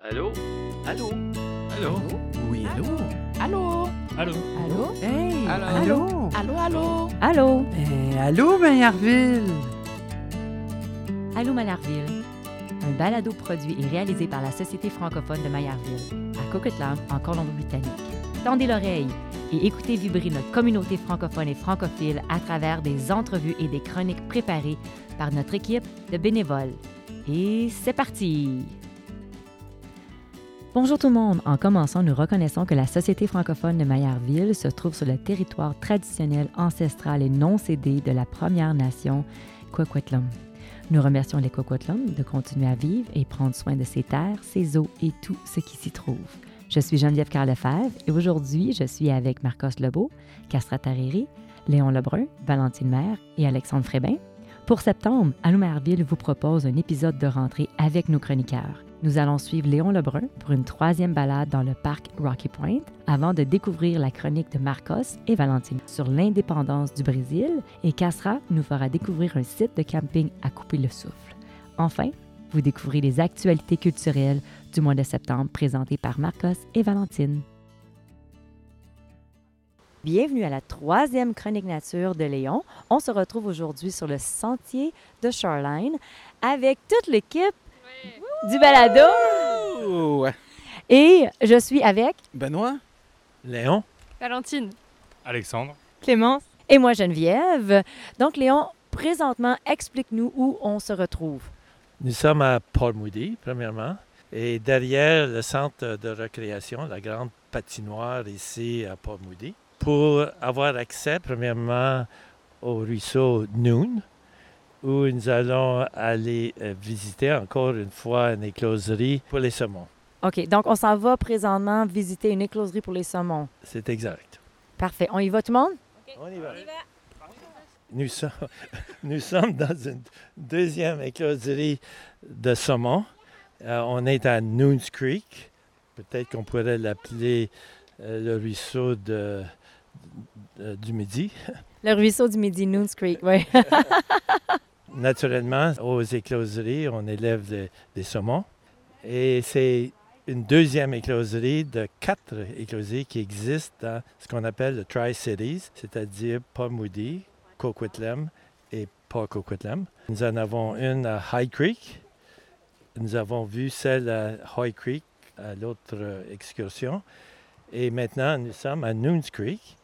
Allô? Allô? Allô? Oui, allô? Allô? Allô? Allô? Hey! Allô? Allô? Allô, allô? Allô? Eh, allô, Maillardville? Allô Maillardville. Un balado produit et réalisé par la Société francophone de Maillardville, à Coquitlam, en Colombie-Britannique. Tendez l'oreille et écoutez vibrer notre communauté francophone et francophile à travers des entrevues et des chroniques préparées par notre équipe de bénévoles. Et c'est parti! Bonjour tout le monde. En commençant, nous reconnaissons que la Société francophone de Maillardville se trouve sur le territoire traditionnel, ancestral et non cédé de la Première Nation Coquitlam. Nous remercions les Coquitlam de continuer à vivre et prendre soin de ses terres, ses eaux et tout ce qui s'y trouve. Je suis Geneviève Carl Lefebvre et aujourd'hui, je suis avec Marcos Lebeau, Castra Tariri, Léon Lebrun, Valentine Maire et Alexandre Frébin. Pour septembre, Allô Maillardville vous propose un épisode de rentrée avec nos chroniqueurs. Nous allons suivre Léon Lebrun pour une troisième balade dans le parc Rocky Point avant de découvrir la chronique de Marcos et Valentine sur l'indépendance du Brésil et Castra nous fera découvrir un site de camping à couper le souffle. Enfin, vous découvrez les actualités culturelles du mois de septembre présentées par Marcos et Valentine. Bienvenue à la troisième chronique nature de Léon. On se retrouve aujourd'hui sur le sentier de Shoreline avec toute l'équipe du balado. Ouais. Et je suis avec Benoît? Léon? Valentine. Alexandre? Clémence et moi Geneviève. Donc Léon, présentement, explique-nous où on se retrouve. Nous sommes à Port-Moody, premièrement, et derrière le centre de récréation, la grande patinoire ici à Port-Moody, pour avoir accès, premièrement, au ruisseau Noon, où nous allons aller euh, visiter encore une fois une écloserie pour les saumons. OK, donc on s'en va présentement visiter une écloserie pour les saumons. C'est exact. Parfait. On y va tout le monde? On y va. Nous sommes, nous sommes dans une deuxième écloserie de saumon. Euh, on est à Noons Creek. Peut-être qu'on pourrait l'appeler euh, le ruisseau de, de- du Midi. Le ruisseau du Midi, Noons Creek, oui. Naturellement, aux écloseries, on élève des- saumons. Et c'est une deuxième écloserie de quatre écloseries qui existent dans ce qu'on appelle le Tri-Cities, c'est-à-dire Port Moody, Coquitlam et Port Coquitlam. Nous en avons une à High Creek. Nous avons vu celle à High Creek à l'autre excursion. Et maintenant, nous sommes à Noons Creek.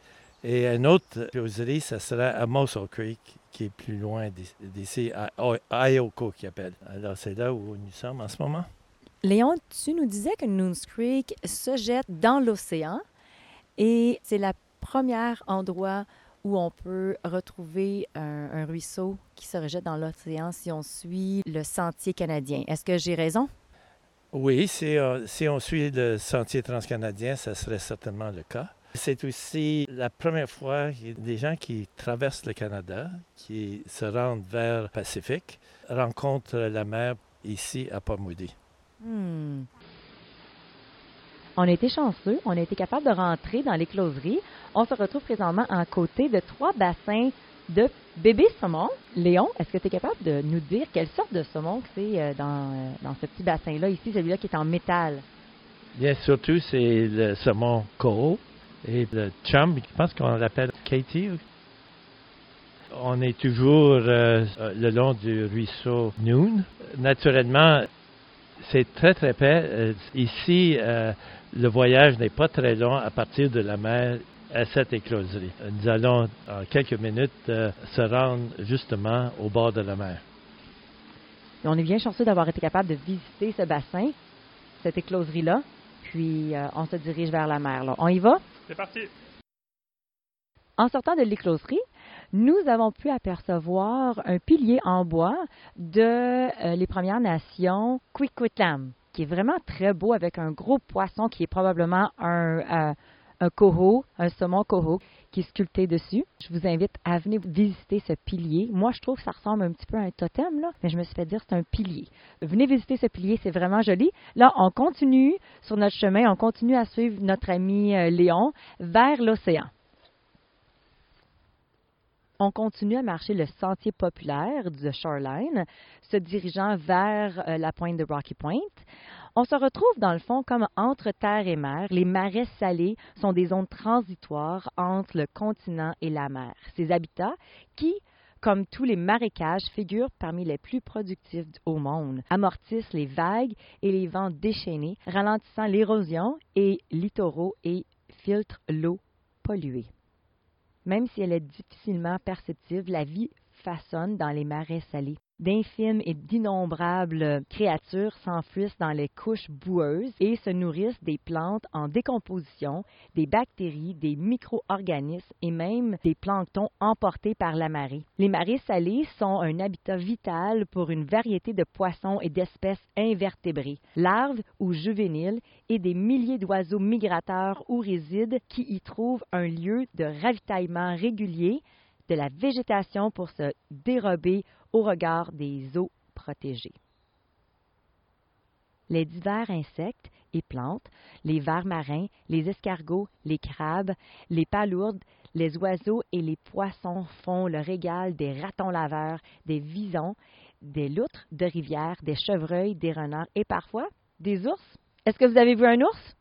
Et une autre écloserie, ça sera à Mossel Creek, qui est plus loin d'ici- à Ioko, qui appelle. Alors, c'est là où nous sommes en ce moment. Léon, tu nous disais que Noons Creek se jette dans l'océan et c'est le premier endroit où on peut retrouver un, un ruisseau qui se rejette dans l'océan si on suit le sentier canadien. Est-ce que j'ai raison? Oui, si, euh, si on suit le sentier transcanadien, ça serait certainement le cas. C'est aussi la première fois que des gens qui traversent le Canada, qui se rendent vers le Pacifique, rencontrent la mer ici à Port Moody. Hmm. On a été chanceux, on a été capable de rentrer dans l'écloserie. On se retrouve présentement en côté de trois bassins de bébés saumons. Léon, est-ce que tu es capable de nous dire quelle sorte de saumon que c'est euh, dans, euh, dans ce petit bassin-là, ici, celui-là qui est en métal? Bien, surtout, c'est le saumon coho et le chum, je pense qu'on l'appelle Katie. On est toujours euh, euh, le long du ruisseau Noon. Naturellement, c'est très, très près. Euh, ici, le voyage n'est pas très long à partir de la mer à cette écloserie. Nous allons, en quelques minutes, se rendre justement au bord de la mer. On est bien chanceux d'avoir été capable de visiter ce bassin, cette écloserie-là. Puis, on se dirige vers la mer. On y va? C'est parti! En sortant de l'écloserie, nous avons pu apercevoir un pilier en bois de euh, les Premières Nations Quiquitlam, qui est vraiment très beau avec un gros poisson qui est probablement un, euh, un coho, un saumon coho qui est sculpté dessus. Je vous invite à venir visiter ce pilier. Moi, je trouve que ça ressemble un petit peu à un totem, là, mais je me suis fait dire que c'est un pilier. Venez visiter ce pilier, c'est vraiment joli. Là, on continue sur notre chemin, on continue à suivre notre ami euh, Léon vers l'océan. On continue à marcher le sentier populaire du Shoreline, se dirigeant vers euh, la pointe de Rocky Point. On se retrouve dans le fond comme entre terre et mer. Les marais salés sont des zones transitoires entre le continent et la mer. Ces habitats qui, comme tous les marécages, figurent parmi les plus productifs au monde, amortissent les vagues et les vents déchaînés, ralentissant l'érosion et littoraux et filtrent l'eau polluée. Même si elle est difficilement perceptible, la vie façonne dans les marais salés. D'infimes et d'innombrables créatures s'enfuissent dans les couches boueuses et se nourrissent des plantes en décomposition, des bactéries, des micro-organismes et même des planctons emportés par la marée. Les marais salés sont un habitat vital pour une variété de poissons et d'espèces invertébrés, larves ou juvéniles, et des milliers d'oiseaux migrateurs ou résides qui y trouvent un lieu de ravitaillement régulier de la végétation pour se dérober au regard des eaux protégées. Les divers insectes et plantes, les vers marins, les escargots, les crabes, les palourdes, les oiseaux et les poissons font le régal des ratons laveurs, des visons, des loutres de rivière, des chevreuils, des renards et parfois des ours. Est-ce que vous avez vu un ours?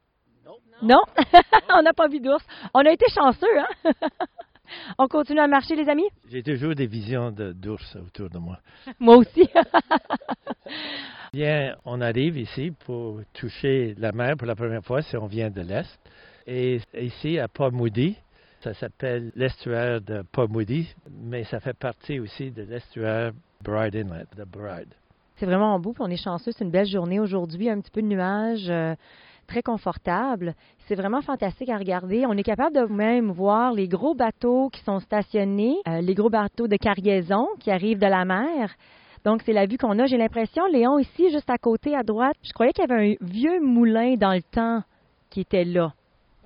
Non. Non? On n'a pas vu d'ours. On a été chanceux, hein? On continue à marcher, les amis? J'ai toujours des visions d'ours autour de moi. moi aussi. Bien, on arrive ici pour toucher la mer pour la première fois si on vient de l'Est. Et ici, à Port Moody, ça s'appelle l'estuaire de Port Moody, mais ça fait partie aussi de l'estuaire Bride Inlet, de Bride. C'est vraiment beau, puis on est chanceux. C'est une belle journée aujourd'hui, un petit peu de nuages. Très confortable. C'est vraiment fantastique à regarder. On est capable de même voir les gros bateaux qui sont stationnés, euh, les gros bateaux de cargaison qui arrivent de la mer. Donc, c'est la vue qu'on a. J'ai l'impression, Léon, ici, juste à côté, à droite, je croyais qu'il y avait un vieux moulin dans le temps qui était là.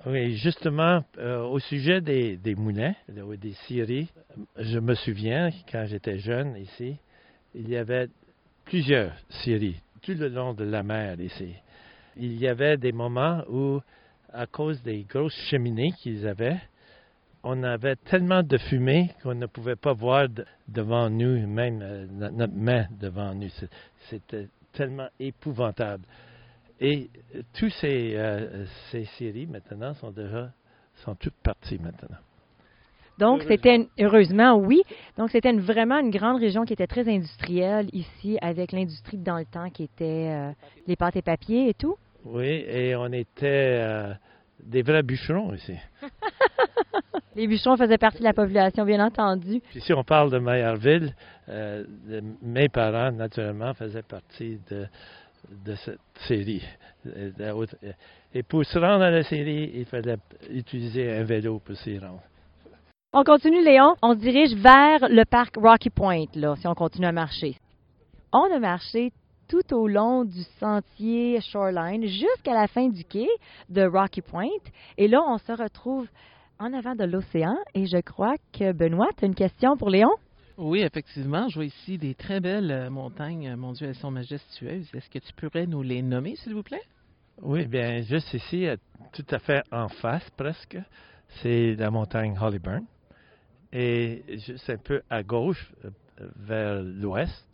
Oui, justement, euh, au sujet des, des moulins, des scieries, je me souviens, quand j'étais jeune ici, il y avait plusieurs scieries tout le long de la mer ici il y avait des moments où, à cause des grosses cheminées qu'ils avaient, on avait tellement de fumée qu'on ne pouvait pas voir devant nous, même euh, notre main devant nous. C'était tellement épouvantable. Et euh, tous ces, euh, ces séries maintenant sont déjà sont toutes parties maintenant. Donc, c'était heureusement, oui. Donc, c'était vraiment une grande région qui était très industrielle ici, avec l'industrie dans le temps qui était les pâtes et papiers et tout. Oui, et on était euh, des vrais bûcherons ici. Les bûcherons faisaient partie de la population, bien entendu. Puis si on parle de Mayerville, euh, mes parents, naturellement, faisaient partie de, de cette série. Et pour se rendre à la série, il fallait utiliser un vélo pour s'y rendre. On continue, Léon. On se dirige vers le parc Rocky Point, là, si on continue à marcher. On a marché tout au long du sentier Shoreline jusqu'à la fin du quai de Rocky Point. Et là, on se retrouve en avant de l'océan. Et je crois que Benoît, tu as une question pour Léon? Oui, effectivement. Je vois ici des très belles euh, montagnes. Mon Dieu, elles sont majestueuses. Est-ce que tu pourrais nous les nommer, s'il vous plaît? Oui, bien, juste ici, euh, tout à fait en face presque, c'est la montagne Hollyburn. Et juste un peu à gauche, euh, vers l'ouest,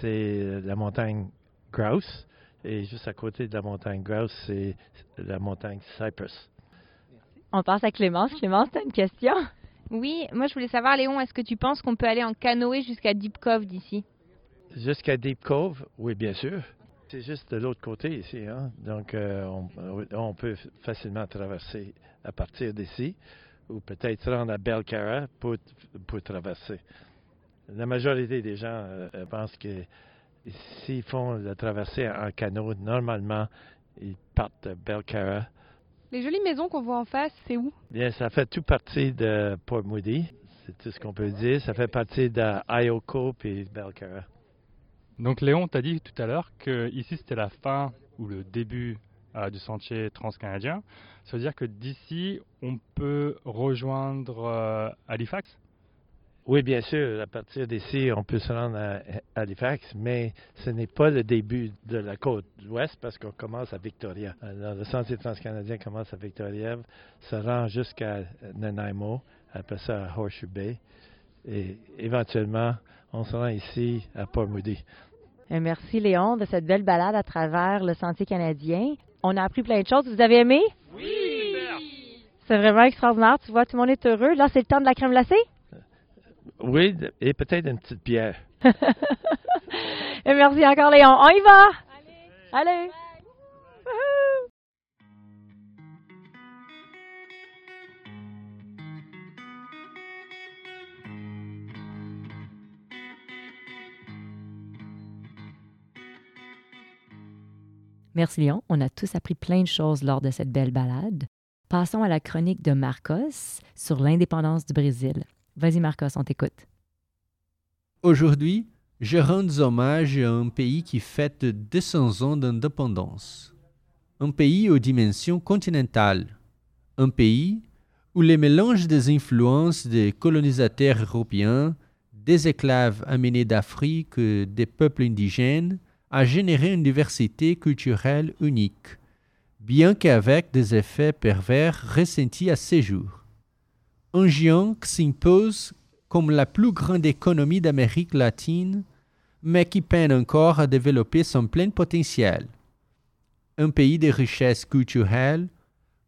c'est la montagne Grouse. Et juste à côté de la montagne Grouse, c'est la montagne Cypress. On passe à Clémence. Clémence, tu as une question? Oui, moi je voulais savoir, Léon, est-ce que tu penses qu'on peut aller en canoë jusqu'à Deep Cove d'ici? Jusqu'à Deep Cove, oui, bien sûr. C'est juste de l'autre côté ici, hein? donc euh, on, peut facilement traverser à partir d'ici, ou peut-être rendre à Belcara pour, pour traverser. La majorité des gens euh, pensent que s'ils font la traversée en canot, normalement, ils partent de Belcara. Les jolies maisons qu'on voit en face, c'est où? Bien, ça fait tout partie de Port Moody. C'est tout ce qu'on peut dire. Ça fait partie de Ioko et Belcara. Donc, Léon, tu as dit tout à l'heure que ici c'était la fin ou le début euh, du sentier transcanadien. Ça veut dire que d'ici, on peut rejoindre euh, Halifax? Oui, bien sûr, à partir d'ici, on peut se rendre à Halifax, mais ce n'est pas le début de la côte ouest parce qu'on commence à Victoria. Alors, le sentier transcanadien commence à Victoria, se rend jusqu'à Nanaimo, après ça à Horseshoe Bay, et éventuellement, on se rend ici à Port Moody. Et merci Léon de cette belle balade à travers le sentier canadien. On a appris plein de choses. Vous avez aimé? Oui! C'est vraiment extraordinaire. Tu vois, tout le monde est heureux. Là, c'est le temps de la crème glacée? Oui, et peut-être une petite bière. Et merci encore Léon. On y va! Allez! Allez! Merci Léon. On a tous appris plein de choses lors de cette belle balade. Passons à la chronique de Marcos sur l'indépendance du Brésil. Vas-y Marcos, on t'écoute. Aujourd'hui, je rends hommage à un pays qui fête 200 ans d'indépendance. Un pays aux dimensions continentales. Un pays où le mélange des influences des colonisateurs européens, des esclaves amenés d'Afrique, des peuples indigènes, a généré une diversité culturelle unique, bien qu'avec des effets pervers ressentis à ces jours. Un géant qui s'impose comme la plus grande économie d'Amérique latine, mais qui peine encore à développer son plein potentiel. Un pays de richesse culturelle,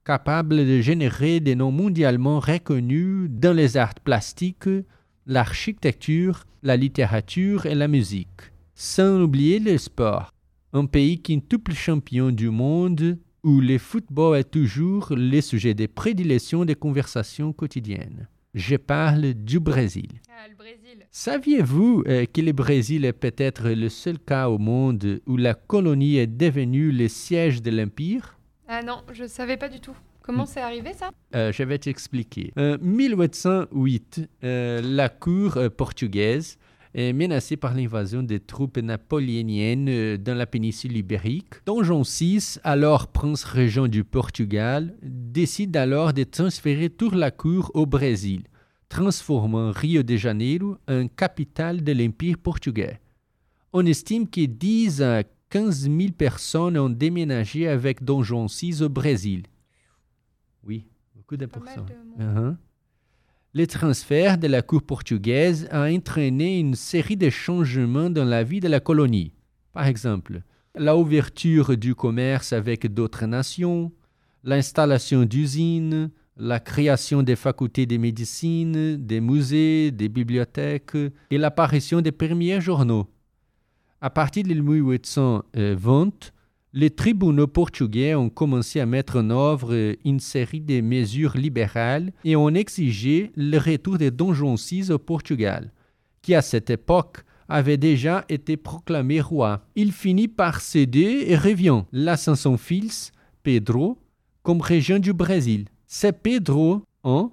capable de générer des noms mondialement reconnus dans les arts plastiques, l'architecture, la littérature et la musique sans oublier le sport. Un pays quintuple champion du monde où le football est toujours le sujet de prédilection des conversations quotidiennes. Je parle du Brésil. Ah, le Brésil. Saviez-vous euh, que le Brésil est peut-être le seul cas au monde où la colonie est devenue le siège de l'Empire? Ah non, je savais pas du tout. Comment c'est arrivé ça? Euh, Je vais t'expliquer. En 1808, euh, la cour euh, portugaise est menacée par l'invasion des troupes napoléoniennes euh, dans la péninsule ibérique. Don John VI, alors prince régent du Portugal, décide alors de transférer toute la cour au Brésil, transformant Rio de Janeiro en capitale de l'Empire portugais. On estime que 10 à 15 000 personnes ont déménagé avec Don Juan VI au Brésil. Oui, beaucoup de Pas mal pourcents. de monde. Uh-huh. Le transfert de la cour portugaise a entraîné une série de changements dans la vie de la colonie. Par exemple, la ouverture du commerce avec d'autres nations, l'installation d'usines, la création des facultés de médecine, des musées, des bibliothèques et l'apparition des premiers journaux. À partir de 1820, les tribunaux portugais ont commencé à mettre en œuvre une série de mesures libérales et ont exigé le retour de Dom Juan au Portugal, qui à cette époque avait déjà été proclamé roi. Il finit par céder et revient, laissant son fils, Pedro, comme régent du Brésil. C'est Pedro I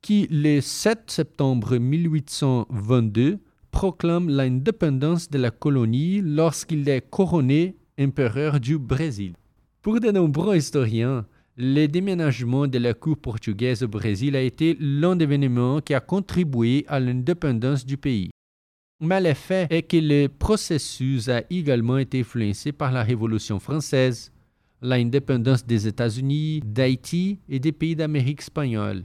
qui, le 7 septembre 1822, proclame l'indépendance de la colonie lorsqu'il est couronné empereur du Brésil. Pour de nombreux historiens, le déménagement de la cour portugaise au Brésil a été l'un des événements qui a contribué à l'indépendance du pays. Mais le fait est que le processus a également été influencé par la Révolution française, l'indépendance des États-Unis, d'Haïti et des pays d'Amérique espagnole.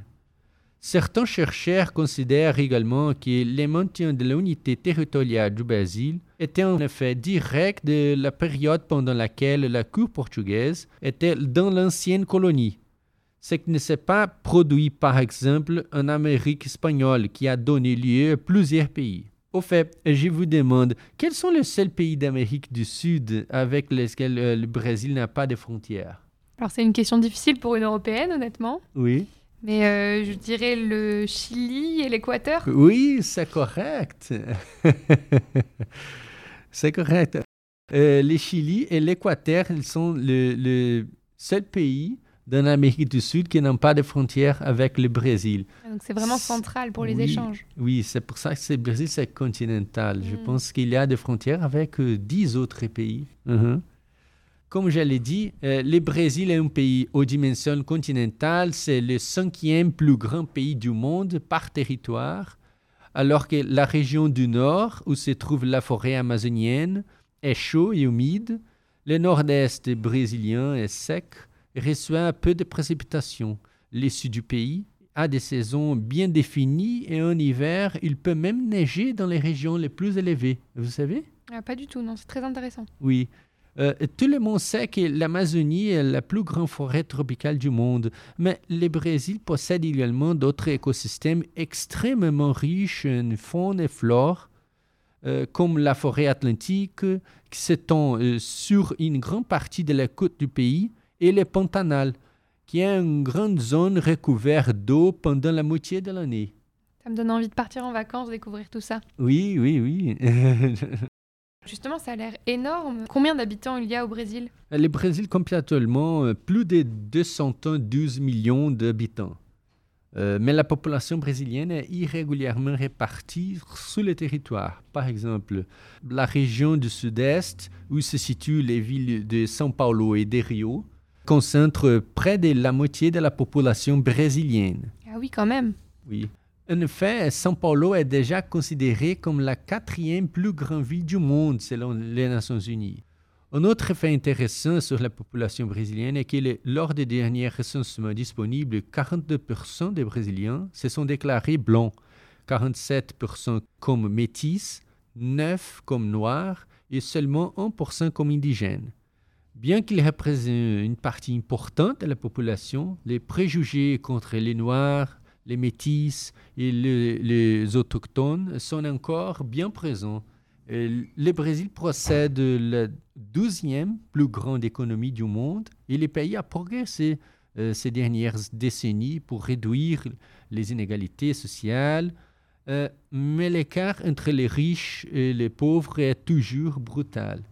Certains chercheurs considèrent également que le maintien de l'unité territoriale du Brésil était un effet direct de la période pendant laquelle la cour portugaise était dans l'ancienne colonie. Ce qui ne s'est pas produit par exemple en Amérique espagnole qui a donné lieu à plusieurs pays. Au fait, je vous demande, quels sont les seuls pays d'Amérique du Sud avec lesquels euh, le Brésil n'a pas de frontières? Alors c'est une question difficile pour une européenne, honnêtement. Oui. Mais euh, je dirais le Chili et l'Équateur. Oui, c'est correct. c'est correct. Euh, le Chili et l'Équateur, ils sont le, le seul pays dans l'Amérique du Sud qui n'ont pas de frontières avec le Brésil. Donc c'est vraiment central pour les Oui. échanges. Oui, c'est pour ça que le Brésil, c'est continental. Je Mm. pense qu'il y a des frontières avec euh, 10 autres pays. Mhm. Comme je l'ai dit, euh, le Brésil est un pays aux dimensions continentales. C'est le cinquième plus grand pays du monde par territoire, alors que la région du nord, où se trouve la forêt amazonienne, est chaud et humide. Le nord-est brésilien est sec, reçoit peu de précipitations. Le sud du pays a des saisons bien définies et en hiver, il peut même neiger dans les régions les plus élevées. Vous savez? Ah, pas du tout, non, c'est très intéressant. Oui. Euh, tout le monde sait que l'Amazonie est la plus grande forêt tropicale du monde, mais le Brésil possède également d'autres écosystèmes extrêmement riches en faune et flore, euh, comme la forêt atlantique qui s'étend euh, sur une grande partie de la côte du pays et le Pantanal, qui est une grande zone recouverte d'eau pendant la moitié de l'année. Ça me donne envie de partir en vacances, découvrir tout ça. Oui, oui, oui. Justement, ça a l'air énorme. Combien d'habitants il y a au Brésil? Le Brésil compte actuellement euh, plus de 212 millions d'habitants. Euh, mais la population brésilienne est irrégulièrement répartie sur le territoire. Par exemple, la région du sud-est, où se situent les villes de São Paulo et de Rio, concentre près de la moitié de la population brésilienne. Ah oui, quand même. Oui. En effet, São Paulo est déjà considéré comme la quatrième plus grande ville du monde selon les Nations Unies. Un autre fait intéressant sur la population brésilienne est que lors des derniers recensements disponibles, 42% des Brésiliens se sont déclarés blancs, 47% comme métis, 9% comme noirs et seulement 1% comme indigènes. Bien qu'ils représentent une partie importante de la population, les préjugés contre les Noirs, les Métis et le- les Autochtones sont encore bien présents. Le Brésil possède la douzième plus grande économie du monde et le pays a progressé euh, ces dernières décennies pour réduire les inégalités sociales, euh, mais l'écart entre les riches et les pauvres est toujours brutal.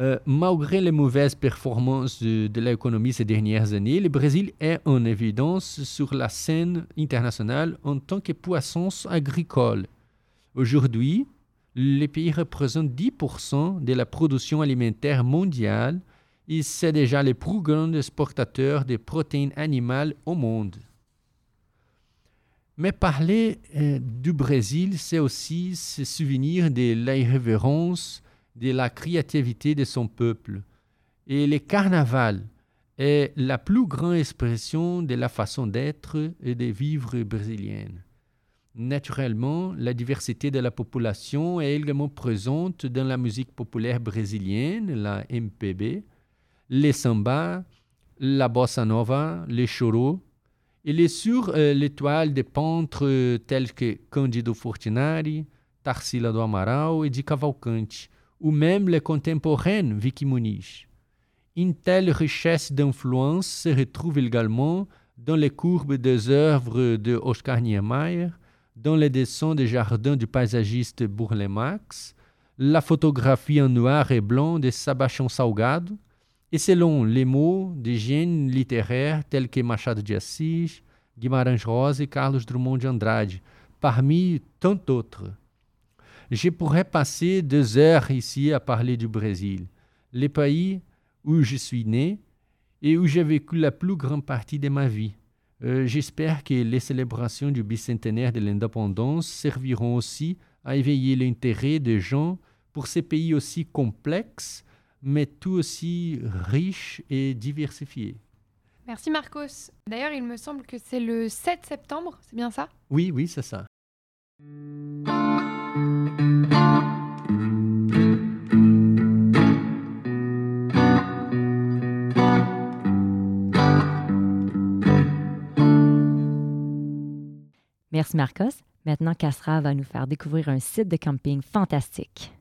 Euh, malgré les mauvaises performances de, l'économie ces dernières années, le Brésil est en évidence sur la scène internationale en tant que puissance agricole. Aujourd'hui, le pays représente 10% de la production alimentaire mondiale et c'est déjà le plus grand exportateur de protéines animales au monde. Mais parler euh, du Brésil, c'est aussi se souvenir de l'irrévérence, de la créativité de son peuple. Et le carnaval est la plus grande expression de la façon d'être et de vivre brésilienne. Naturellement, la diversité de la population est également présente dans la musique populaire brésilienne, la MPB, les samba, la bossa nova, les choros. Il est sur euh, l'étoile de peintres tels que Cândido Fortinari, Tarsila do Amaral et de Cavalcante, ou même le contemporain Vicky Muniz. Une telle richesse d'influence se retrouve également dans les courbes des œuvres de Oscar Niemeyer, dans les dessins des jardins du paysagiste Burle Marx, la photographie en noir et blanc de Sebastião Salgado, et selon les mots des génies littéraires tels que Machado de Assis, Guimarães Rosa et Carlos Drummond de Andrade, parmi tant d'autres. Je pourrais passer deux heures ici à parler du Brésil, le pays où je suis né et où j'ai vécu la plus grande partie de ma vie. Euh, J'espère que les célébrations du bicentenaire de l'indépendance serviront aussi à éveiller l'intérêt des gens pour ces pays aussi complexes, mais tout aussi riches et diversifiés. Merci Marcos. D'ailleurs, il me semble que c'est le 7 septembre, c'est bien ça? Oui, oui, c'est ça. Merci Marcos. Maintenant, Castra va nous faire découvrir un site de camping fantastique.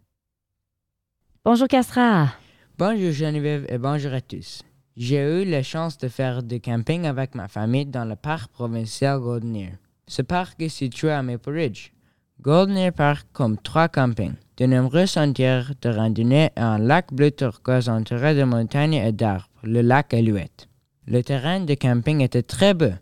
Bonjour Castra. Bonjour Geneviève et bonjour à tous. J'ai eu la chance de faire du camping avec ma famille dans le parc provincial Golden Ear. Ce parc est situé à Maple Ridge. Golden Park compte trois campings, de nombreux sentiers de randonnée et un lac bleu turquoise entouré de montagnes et d'arbres, le lac Alouette. Le terrain de camping était très beau.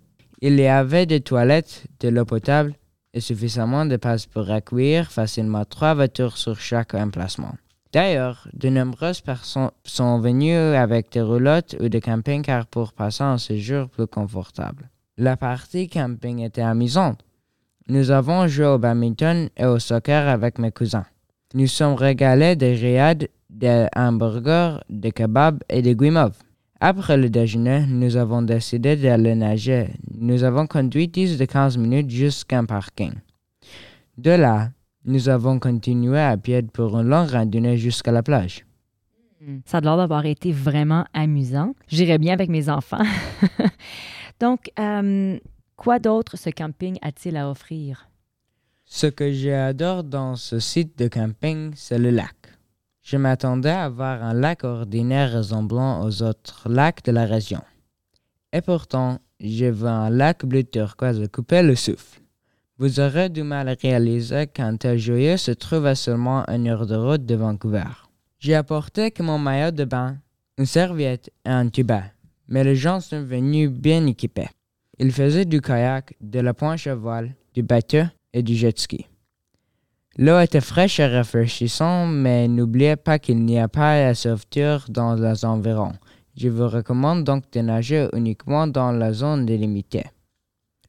Il y avait des toilettes, de l'eau potable et suffisamment de place pour accueillir facilement trois voitures sur chaque emplacement. D'ailleurs, de nombreuses personnes sont venues avec des roulottes ou des camping-cars pour passer un séjour plus confortable. La partie camping était amusante. Nous avons joué au badminton et au soccer avec mes cousins. Nous sommes régalés des riades, des hamburgers, des kebabs et des guimauves. Après le déjeuner, nous avons décidé d'aller nager. Nous avons conduit 10 de 15 minutes jusqu'à un parking. De là, nous avons continué à pied pour une longue randonnée jusqu'à la plage. Ça a l'air d'avoir été vraiment amusant. J'irais bien avec mes enfants. Donc, euh, quoi d'autre ce camping a-t-il à offrir? Ce que j'adore dans ce site de camping, c'est le lac. Je m'attendais à voir un lac ordinaire ressemblant aux autres lacs de la région. Et pourtant, j'ai vu un lac bleu turquoise couper le souffle. Vous aurez du mal à réaliser qu'un tel joyeux se trouve à seulement une heure de route de Vancouver. J'ai apporté que mon maillot de bain, une serviette et un tuba, mais les gens sont venus bien équipés. Ils faisaient du kayak, de la à voile, du bateau et du jet ski. L'eau était fraîche et rafraîchissante, mais n'oubliez pas qu'il n'y a pas de sauveture dans les environs. Je vous recommande donc de nager uniquement dans la zone délimitée.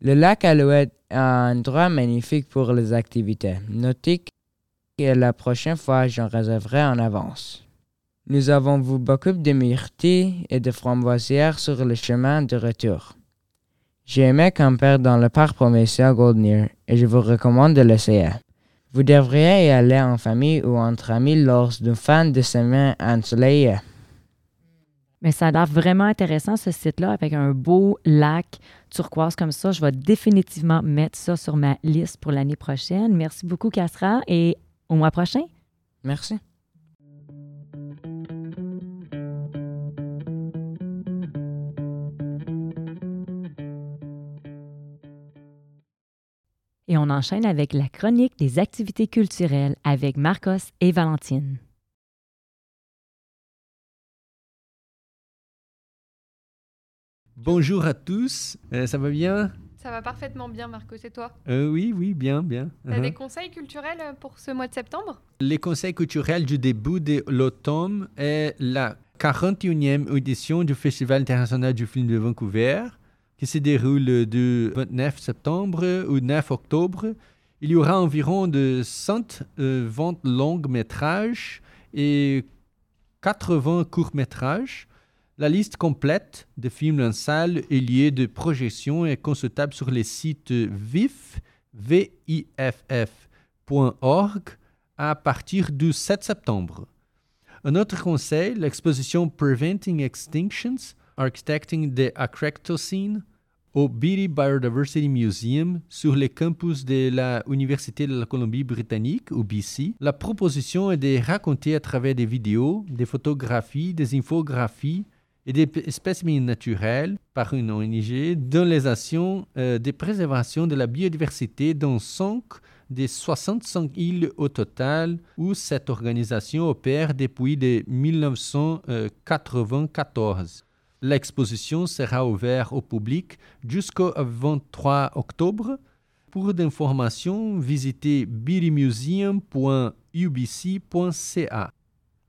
Le lac Alouette est un endroit magnifique pour les activités nautiques et la prochaine fois j'en réserverai en avance. Nous avons vu beaucoup de myrtilles et de framboisières sur le chemin de retour. J'ai aimé camper dans le parc provincial Goldner et je vous recommande de l'essayer. Vous devriez y aller en famille ou entre amis lors d'une fin de semaine ensoleillée. Mais ça a l'air vraiment intéressant, ce site-là, avec un beau lac turquoise comme ça. Je vais définitivement mettre ça sur ma liste pour l'année prochaine. Merci beaucoup, Castra, et au mois prochain. Merci. Et on enchaîne avec la chronique des activités culturelles avec Marcos et Valentine. Bonjour à tous, Euh, ça va bien? Ça va parfaitement bien, Marco, c'est toi? Euh, Oui, oui, bien, bien. T'as Uh-huh. des conseils culturels euh, pour ce mois de septembre? Les conseils culturels du début de l'automne est la 41e édition du Festival international du film de Vancouver, qui se déroule du 29 septembre au 9 octobre. Il y aura environ de 120 longs métrages et 80 courts métrages. La liste complète de films en salle et liés de projection est consultable sur les sites vif, à partir du 7 septembre. Un autre conseil, l'exposition Preventing Extinctions, Architecting the Acrectocene au Beatty Biodiversity Museum sur le campus de la Université de la Colombie-Britannique, au BC. La proposition est de raconter à travers des vidéos, des photographies, des infographies et des spécimens naturels par une ONG dans les actions euh, de préservation de la biodiversité dans 5 des 65 îles au total où cette organisation opère depuis de 1994. L'exposition sera ouverte au public jusqu'au 23 octobre. Pour d'informations, visitez beautymuseum.ubc.ca.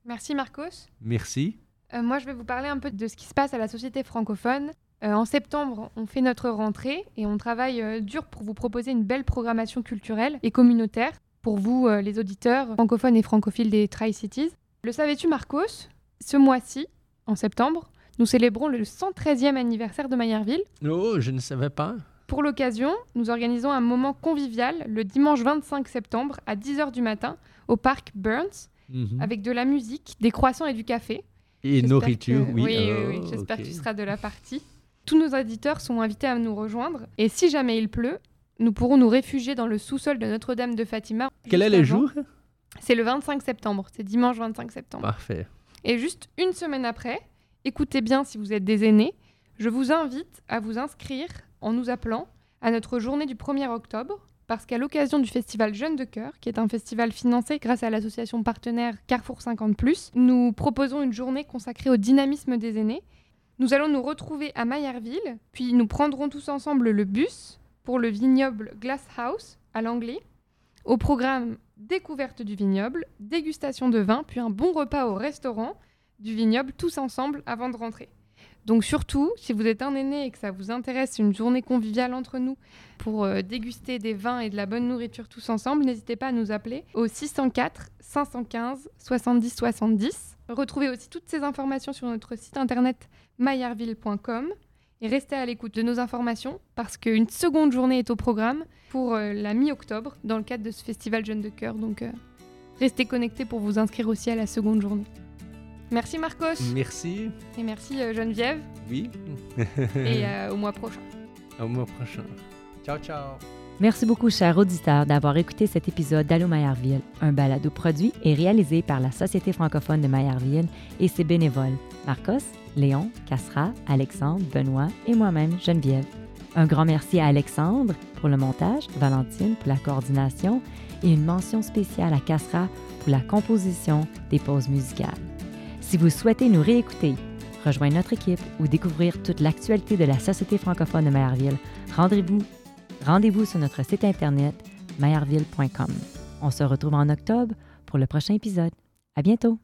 Merci, Marcos. Merci. Euh, moi, je vais vous parler un peu de ce qui se passe à la Société francophone. Euh, en septembre, on fait notre rentrée et on travaille euh, dur pour vous proposer une belle programmation culturelle et communautaire pour vous, les auditeurs francophones et francophiles des Tri-Cities. Le savais-tu, Marcos? Ce mois-ci, en septembre, nous célébrons le 113e anniversaire de Mayerville. Oh, je ne savais pas. Pour l'occasion, nous organisons un moment convivial le dimanche 25 septembre à 10h du matin au parc Burns Mhm. avec de la musique, des croissants et du café. Et J'espère nourriture, que- oui. Oui, oui, Oh, oui, J'espère ok. que tu seras de la partie. Tous nos auditeurs sont invités à nous rejoindre. Et si jamais il pleut, nous pourrons nous réfugier dans le sous-sol de Notre-Dame de Fatima. Quel est le jour? C'est le 25 septembre. C'est dimanche 25 septembre. Parfait. Et juste une semaine après, écoutez bien si vous êtes des aînés, je vous invite à vous inscrire en nous appelant à notre journée du 1er octobre, parce qu'à l'occasion du festival Jeunes de Cœur, qui est un festival financé grâce à l'association partenaire Carrefour 50+, nous proposons une journée consacrée au dynamisme des aînés. Nous allons nous retrouver à Mayerville, puis nous prendrons tous ensemble le bus pour le vignoble Glass House à Langley. Au programme découverte du vignoble, dégustation de vin, puis un bon repas au restaurant du vignoble tous ensemble avant de rentrer. Donc surtout, si vous êtes un aîné et que ça vous intéresse, une journée conviviale entre nous pour euh, déguster des vins et de la bonne nourriture tous ensemble, n'hésitez pas à nous appeler au 604 515 70 70. Retrouvez aussi toutes ces informations sur notre site internet maillarville.com et restez à l'écoute de nos informations parce qu'une seconde journée est au programme pour euh, la mi-octobre dans le cadre de ce festival Jeunes de Cœur. Donc euh, restez connectés pour vous inscrire aussi à la seconde journée. Merci Marcos Merci. et merci euh, Geneviève Oui. et euh, au mois prochain. Au mois prochain. Ciao, ciao. Merci beaucoup, chers auditeurs, d'avoir écouté cet épisode d'Allô Maillardville, un balado produit et réalisé par la Société francophone de Maillardville et ses bénévoles, Marcos, Léon, Cassera, Alexandre, Benoît et moi-même, Geneviève. Un grand merci à Alexandre pour le montage, Valentine pour la coordination et une mention spéciale à Cassera pour la composition des pauses musicales. Si vous souhaitez nous réécouter, rejoindre notre équipe ou découvrir toute l'actualité de la Société francophone de Maillardville, rendez-vous sur notre site internet maillardville.com. On se retrouve en octobre pour le prochain épisode. À bientôt!